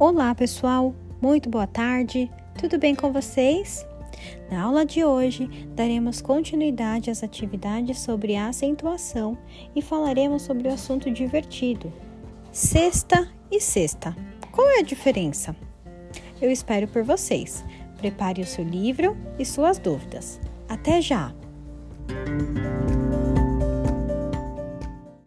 Olá, pessoal! Muito boa tarde! Tudo bem com vocês? Na aula de hoje, daremos continuidade às atividades sobre acentuação e falaremos sobre o assunto divertido: sexta e sexta. Qual é a diferença? Eu espero por vocês. Prepare o seu livro e suas dúvidas. Até já!